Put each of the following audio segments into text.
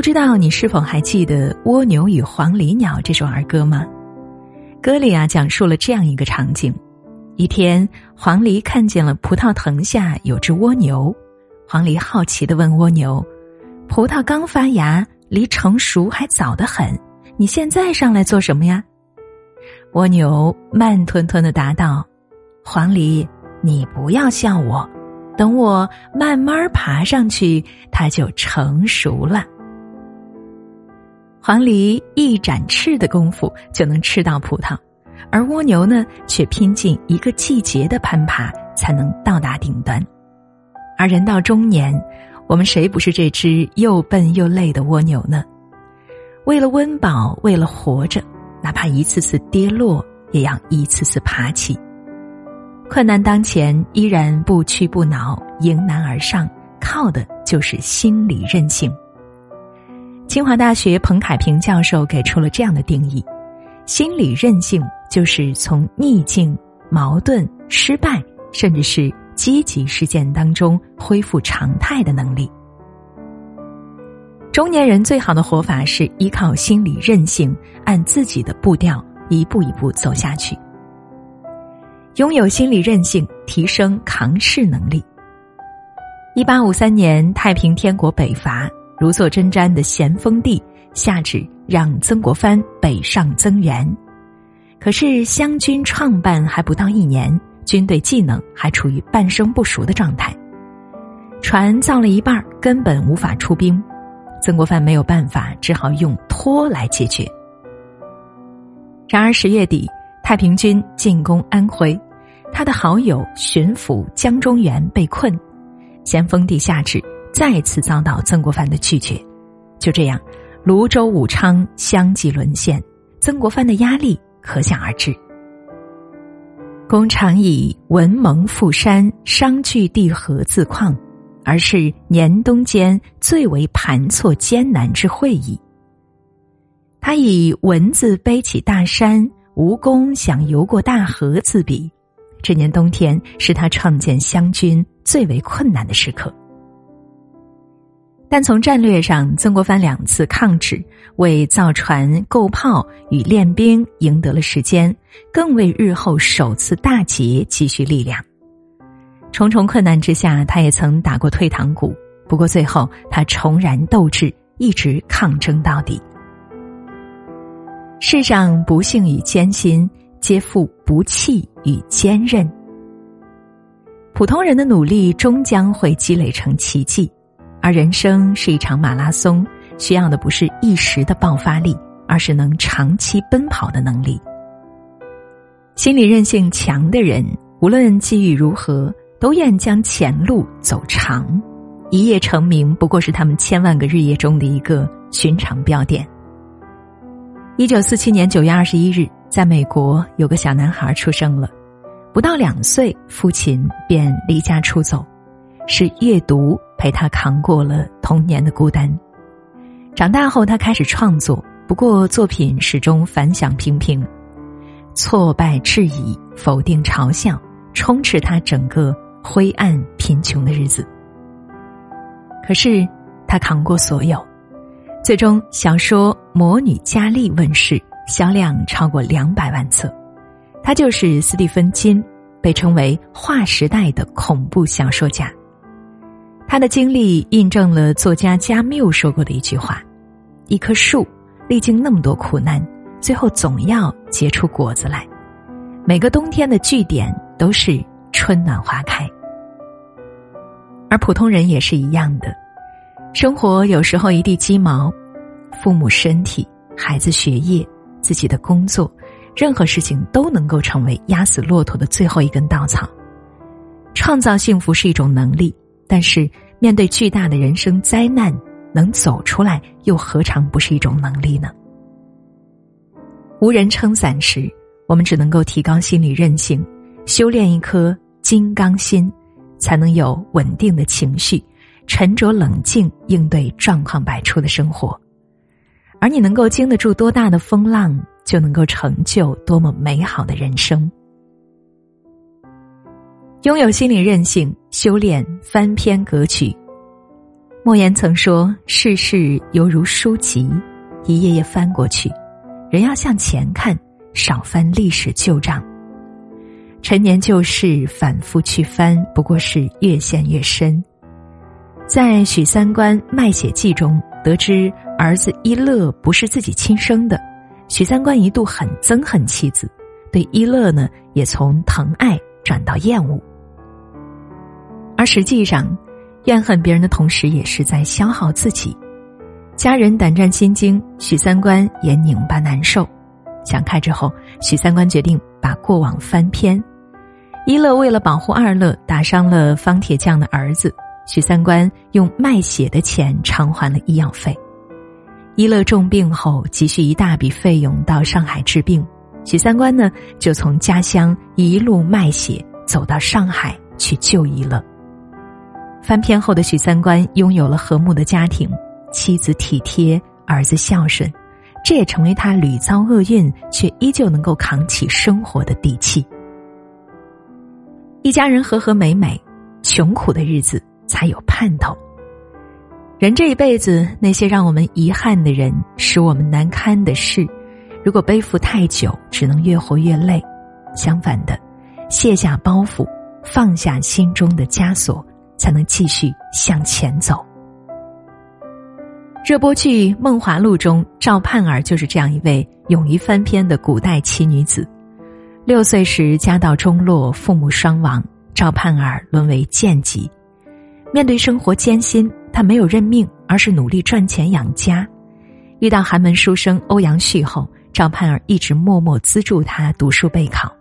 不知道你是否还记得《蜗牛与黄鹂鸟》这首儿歌吗？歌里啊讲述了这样一个场景：一天，黄鹂看见了葡萄藤下有只蜗牛，黄鹂好奇的问蜗牛：“葡萄刚发芽，离成熟还早得很，你现在上来做什么呀？”蜗牛慢吞吞的答道：“黄鹂，你不要笑我，等我慢慢爬上去，它就成熟了。”黄鹂一展翅的功夫就能吃到葡萄，而蜗牛呢，却拼尽一个季节的攀爬才能到达顶端。而人到中年，我们谁不是这只又笨又累的蜗牛呢？为了温饱，为了活着，哪怕一次次跌落，也要一次次爬起。困难当前，依然不屈不挠，迎难而上，靠的就是心理韧性。清华大学彭凯平教授给出了这样的定义：心理韧性就是从逆境、矛盾、失败，甚至是积极事件当中恢复常态的能力。中年人最好的活法是依靠心理韧性，按自己的步调一步一步走下去。拥有心理韧性，提升扛事能力。一八五三年，太平天国北伐。如坐针毡的咸丰帝下旨让曾国藩北上增援，可是湘军创办还不到一年，军队技能还处于半生不熟的状态，船造了一半根本无法出兵，曾国藩没有办法，只好用拖来解决。然而十月底，太平军进攻安徽，他的好友巡抚江中源被困，咸丰帝下旨。再次遭到曾国藩的拒绝，就这样，泸州、武昌相继沦陷，曾国藩的压力可想而知。公常以文蒙富山，商聚地河自况，而是年冬间最为盘错艰难之会议。他以文字背起大山，蜈蚣想游过大河自比，这年冬天是他创建湘军最为困难的时刻。但从战略上，曾国藩两次抗旨，为造船、购炮与练兵赢得了时间，更为日后首次大捷积蓄力量。重重困难之下，他也曾打过退堂鼓，不过最后他重燃斗志，一直抗争到底。世上不幸与艰辛，皆负不弃与坚韧。普通人的努力，终将会积累成奇迹。而人生是一场马拉松，需要的不是一时的爆发力，而是能长期奔跑的能力。心理韧性强的人，无论机遇如何，都愿将前路走长。一夜成名，不过是他们千万个日夜中的一个寻常标点。一九四七年九月二十一日，在美国有个小男孩出生了，不到两岁，父亲便离家出走。是阅读陪他扛过了童年的孤单。长大后，他开始创作，不过作品始终反响平平，挫败、质疑、否定、嘲笑，充斥他整个灰暗、贫穷的日子。可是，他扛过所有，最终小说《魔女佳丽》问世，销量超过两百万册。他就是斯蒂芬金，被称为划时代的恐怖小说家。他的经历印证了作家加缪说过的一句话：“一棵树历经那么多苦难，最后总要结出果子来。每个冬天的据点都是春暖花开。”而普通人也是一样的，生活有时候一地鸡毛，父母身体、孩子学业、自己的工作，任何事情都能够成为压死骆驼的最后一根稻草。创造幸福是一种能力。但是，面对巨大的人生灾难，能走出来，又何尝不是一种能力呢？无人撑伞时，我们只能够提高心理韧性，修炼一颗金刚心，才能有稳定的情绪，沉着冷静应对状况百出的生活。而你能够经得住多大的风浪，就能够成就多么美好的人生。拥有心理韧性，修炼翻篇格局。莫言曾说：“世事犹如书籍，一页页翻过去，人要向前看，少翻历史旧账。陈年旧事反复去翻，不过是越陷越深。”在许三观卖血记中得知儿子一乐不是自己亲生的，许三观一度很憎恨妻子，对一乐呢也从疼爱转到厌恶。而实际上，怨恨别人的同时，也是在消耗自己。家人胆战心惊，许三观也拧巴难受。想开之后，许三观决定把过往翻篇。一乐为了保护二乐，打伤了方铁匠的儿子，许三观用卖血的钱偿还了医药费。一乐重病后，急需一大笔费用到上海治病，许三观呢就从家乡一路卖血走到上海去救一乐。翻篇后的许三观拥有了和睦的家庭，妻子体贴，儿子孝顺，这也成为他屡遭厄运却依旧能够扛起生活的底气。一家人和和美美，穷苦的日子才有盼头。人这一辈子，那些让我们遗憾的人，使我们难堪的事，如果背负太久，只能越活越累。相反的，卸下包袱，放下心中的枷锁。才能继续向前走。热播剧《梦华录》中，赵盼儿就是这样一位勇于翻篇的古代奇女子。六岁时家道中落，父母双亡，赵盼儿沦为贱籍。面对生活艰辛，她没有认命，而是努力赚钱养家。遇到寒门书生欧阳旭后，赵盼儿一直默默资助他读书备考。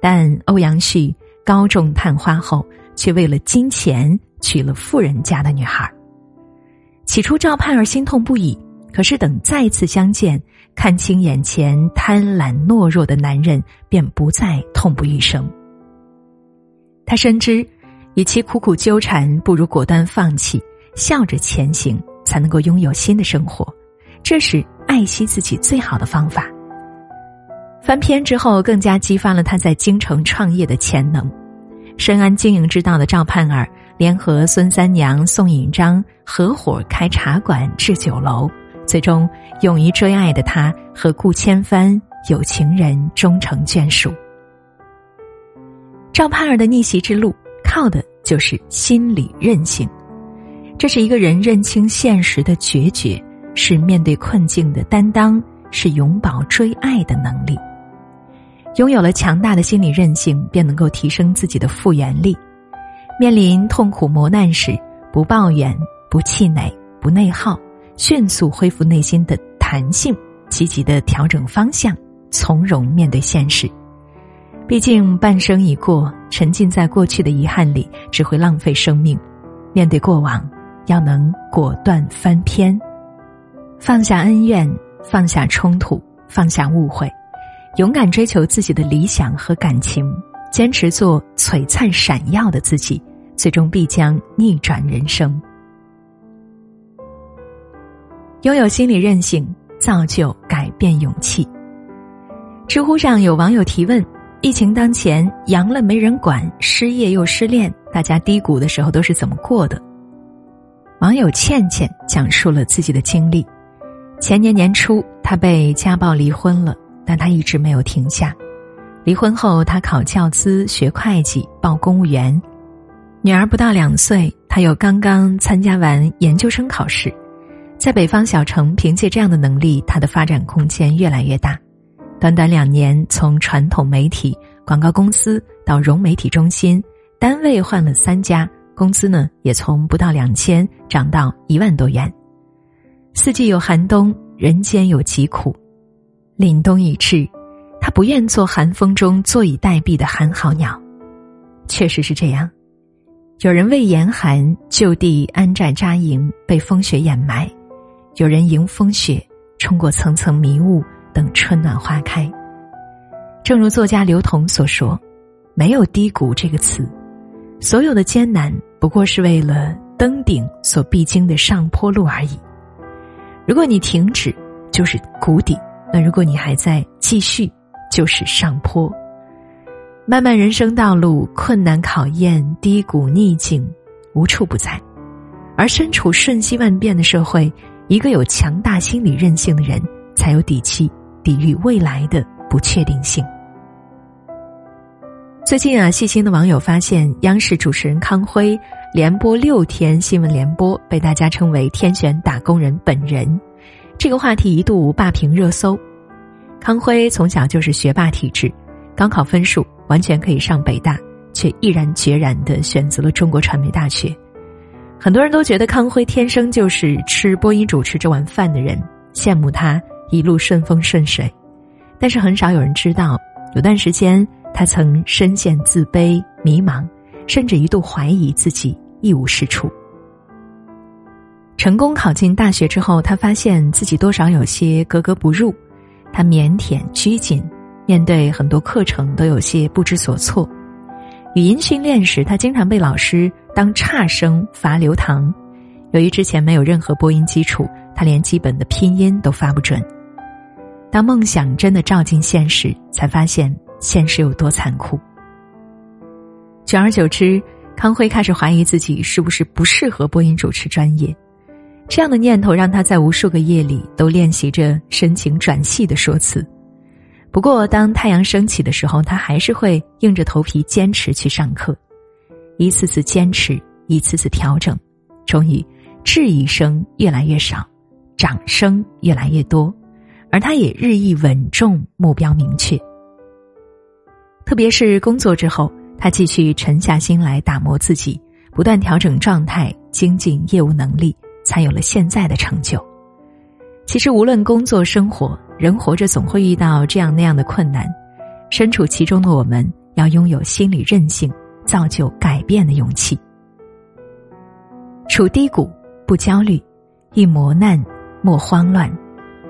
但欧阳旭高中探花后。却为了金钱娶了富人家的女孩。起初赵盼儿心痛不已，可是等再次相见，看清眼前贪婪懦弱的男人，便不再痛不欲生。他深知，与其苦苦纠缠，不如果断放弃，笑着前行，才能够拥有新的生活。这是爱惜自己最好的方法。翻篇之后，更加激发了他在京城创业的潜能。深谙经营之道的赵盼儿，联合孙三娘、宋引章合伙开茶馆、置酒楼，最终勇于追爱的他和顾千帆有情人终成眷属。赵盼儿的逆袭之路，靠的就是心理韧性，这是一个人认清现实的决绝，是面对困境的担当，是永葆追爱的能力。拥有了强大的心理韧性，便能够提升自己的复原力。面临痛苦磨难时，不抱怨，不气馁，不内耗，迅速恢复内心的弹性，积极的调整方向，从容面对现实。毕竟半生已过，沉浸在过去的遗憾里，只会浪费生命。面对过往，要能果断翻篇，放下恩怨，放下冲突，放下误会。勇敢追求自己的理想和感情，坚持做璀璨闪耀的自己，最终必将逆转人生。拥有心理韧性，造就改变勇气。知乎上有网友提问：疫情当前，阳了没人管，失业又失恋，大家低谷的时候都是怎么过的？网友倩倩讲述了自己的经历：前年年初，她被家暴离婚了。但他一直没有停下。离婚后，他考教资、学会计、报公务员。女儿不到两岁，他又刚刚参加完研究生考试。在北方小城，凭借这样的能力，他的发展空间越来越大。短短两年，从传统媒体、广告公司到融媒体中心，单位换了三家，工资呢也从不到两千涨到一万多元。四季有寒冬，人间有疾苦。凛冬已至，他不愿做寒风中坐以待毙的寒号鸟。确实是这样，有人为严寒就地安寨扎营，被风雪掩埋；有人迎风雪冲过层层迷雾，等春暖花开。正如作家刘同所说：“没有低谷这个词，所有的艰难不过是为了登顶所必经的上坡路而已。如果你停止，就是谷底；那如果你还在继续，就是上坡。漫漫人生道路，困难考验、低谷逆境，无处不在。而身处瞬息万变的社会，一个有强大心理韧性的人，才有底气抵御未来的。”不确定性。最近啊，细心的网友发现，央视主持人康辉连播六天新闻联播，被大家称为“天选打工人”本人。这个话题一度霸屏热搜。康辉从小就是学霸体质，高考分数完全可以上北大，却毅然决然的选择了中国传媒大学。很多人都觉得康辉天生就是吃播音主持这碗饭的人，羡慕他一路顺风顺水。但是很少有人知道，有段时间他曾深陷自卑、迷茫，甚至一度怀疑自己一无是处。成功考进大学之后，他发现自己多少有些格格不入，他腼腆拘谨，面对很多课程都有些不知所措。语音训练时，他经常被老师当差生罚留堂。由于之前没有任何播音基础，他连基本的拼音都发不准。当梦想真的照进现实，才发现现实有多残酷。久而久之，康辉开始怀疑自己是不是不适合播音主持专业。这样的念头让他在无数个夜里都练习着深情转戏的说辞。不过，当太阳升起的时候，他还是会硬着头皮坚持去上课。一次次坚持，一次次调整，终于，质疑声越来越少，掌声越来越多。而他也日益稳重，目标明确。特别是工作之后，他继续沉下心来打磨自己，不断调整状态，精进业务能力，才有了现在的成就。其实，无论工作生活，人活着总会遇到这样那样的困难，身处其中的我们，要拥有心理韧性，造就改变的勇气。处低谷不焦虑，遇磨难莫慌乱。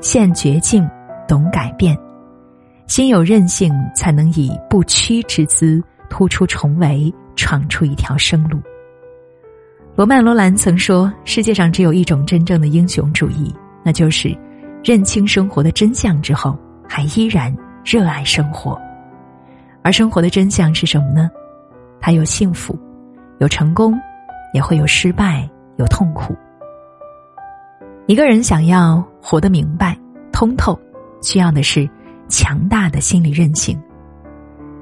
现绝境，懂改变，心有韧性，才能以不屈之姿突出重围，闯出一条生路。罗曼·罗兰曾说：“世界上只有一种真正的英雄主义，那就是认清生活的真相之后，还依然热爱生活。而生活的真相是什么呢？它有幸福，有成功，也会有失败，有痛苦。”一个人想要活得明白、通透，需要的是强大的心理韧性，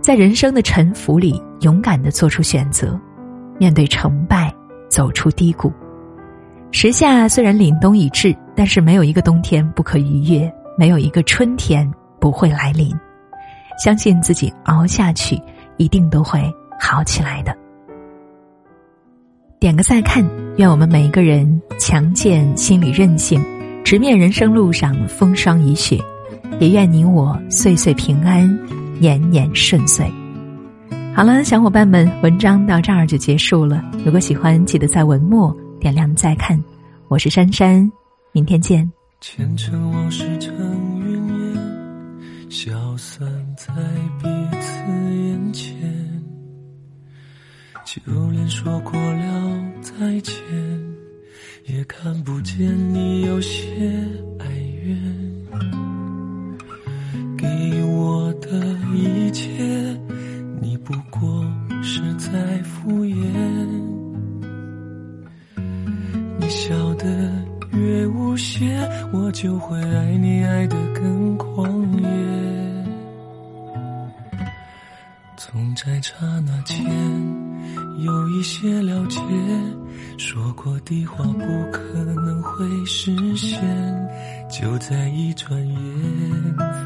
在人生的沉浮里勇敢的做出选择，面对成败，走出低谷。时下虽然凛冬已至，但是没有一个冬天不可逾越，没有一个春天不会来临。相信自己熬下去，一定都会好起来的。点个再看，愿我们每一个人强健心理韧性，直面人生路上风霜雨雪，也愿你我岁岁平安，年年顺遂。好了，小伙伴们，文章到这儿就结束了。如果喜欢，记得在文末点亮再看。我是珊珊，明天见。前尘往事成云烟，消散在彼此眼前。就连说过了再见，也看不见你有些哀怨。给我的一切，不过是在敷衍。你笑得越无邪，我就会爱你爱得更狂野。总在刹那间。有一些了解，说过的话不可能会实现，就在一转眼，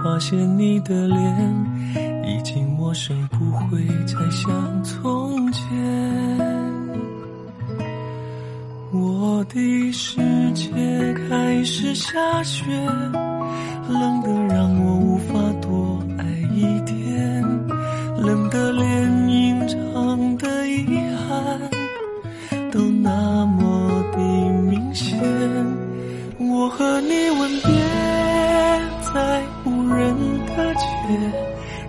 发现你的脸已经陌生，不会再像从前。我的世界开始下雪，冷得让我无法多爱一点，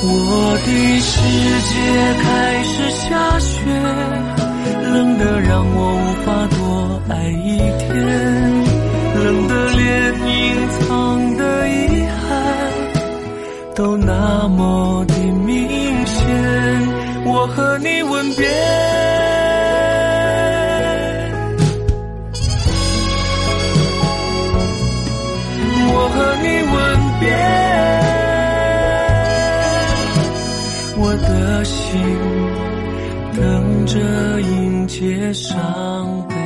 我的世界开始下雪，冷得让我无法多爱一天，冷得连隐藏的遗憾都那么的明显。我和你吻别，我的心等着迎接伤悲。